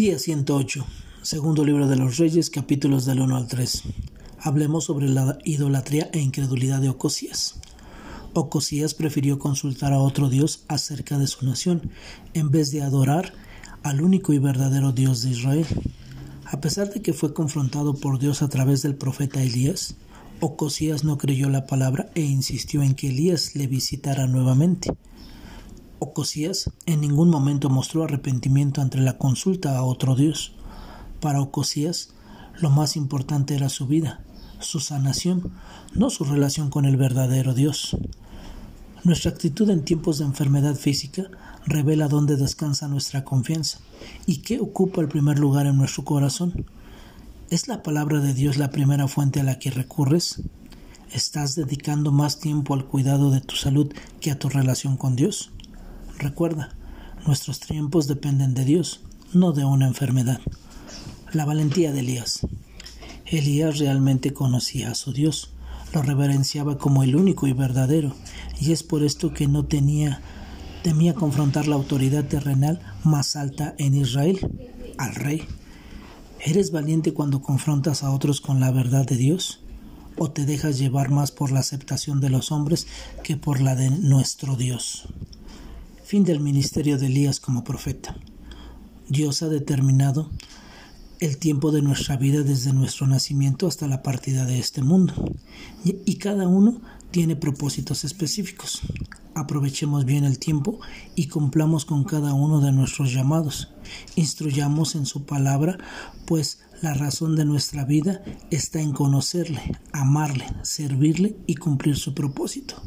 Día 108, segundo libro de los Reyes, capítulos del 1 al 3. Hablemos sobre la idolatría e incredulidad de Ocosías. Ocosías prefirió consultar a otro Dios acerca de su nación, en vez de adorar al único y verdadero Dios de Israel. A pesar de que fue confrontado por Dios a través del profeta Elías, Ocosías no creyó la palabra e insistió en que Elías le visitara nuevamente. Ocosías en ningún momento mostró arrepentimiento ante la consulta a otro Dios. Para Ocosías, lo más importante era su vida, su sanación, no su relación con el verdadero Dios. Nuestra actitud en tiempos de enfermedad física revela dónde descansa nuestra confianza y qué ocupa el primer lugar en nuestro corazón. ¿Es la palabra de Dios la primera fuente a la que recurres? ¿Estás dedicando más tiempo al cuidado de tu salud que a tu relación con Dios? Recuerda, nuestros tiempos dependen de Dios, no de una enfermedad. La valentía de Elías. Elías realmente conocía a su Dios, lo reverenciaba como el único y verdadero, y es por esto que no tenía temía confrontar la autoridad terrenal más alta en Israel, al rey. ¿Eres valiente cuando confrontas a otros con la verdad de Dios? ¿O te dejas llevar más por la aceptación de los hombres que por la de nuestro Dios? Fin del ministerio de Elías como profeta. Dios ha determinado el tiempo de nuestra vida desde nuestro nacimiento hasta la partida de este mundo. Y, cada uno tiene propósitos específicos. Aprovechemos bien el tiempo y cumplamos con cada uno de nuestros llamados. Instruyamos en su palabra, pues la razón de nuestra vida está en conocerle, amarle, servirle y cumplir su propósito.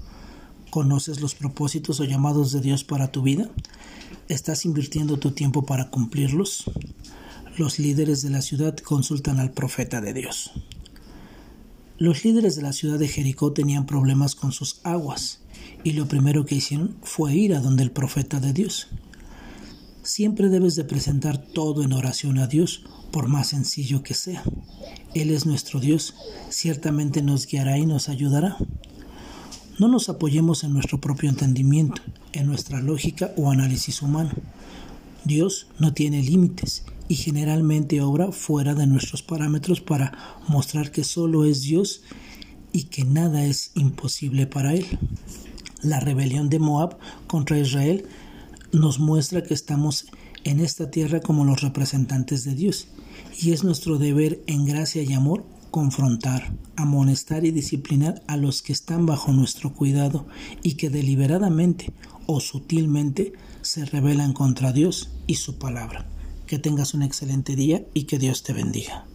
¿Conoces los propósitos o llamados de Dios para tu vida? ¿Estás invirtiendo tu tiempo para cumplirlos? Los líderes de la ciudad consultan al profeta de Dios. Los líderes de la ciudad de Jericó tenían problemas con sus aguas y lo primero que hicieron fue ir a donde el profeta de Dios. Siempre debes de presentar todo en oración a Dios, por más sencillo que sea. Él es nuestro Dios, ciertamente nos guiará y nos ayudará. No nos apoyemos en nuestro propio entendimiento, en nuestra lógica o análisis humano. Dios no tiene límites y generalmente obra fuera de nuestros parámetros para mostrar que solo es Dios y que nada es imposible para Él. La rebelión de Moab contra Israel nos muestra que estamos en esta tierra como los representantes de Dios y es nuestro deber en gracia y amor confrontar, amonestar y disciplinar a los que están bajo nuestro cuidado y que deliberadamente o sutilmente se rebelan contra Dios y su palabra. Que tengas un excelente día y que Dios te bendiga.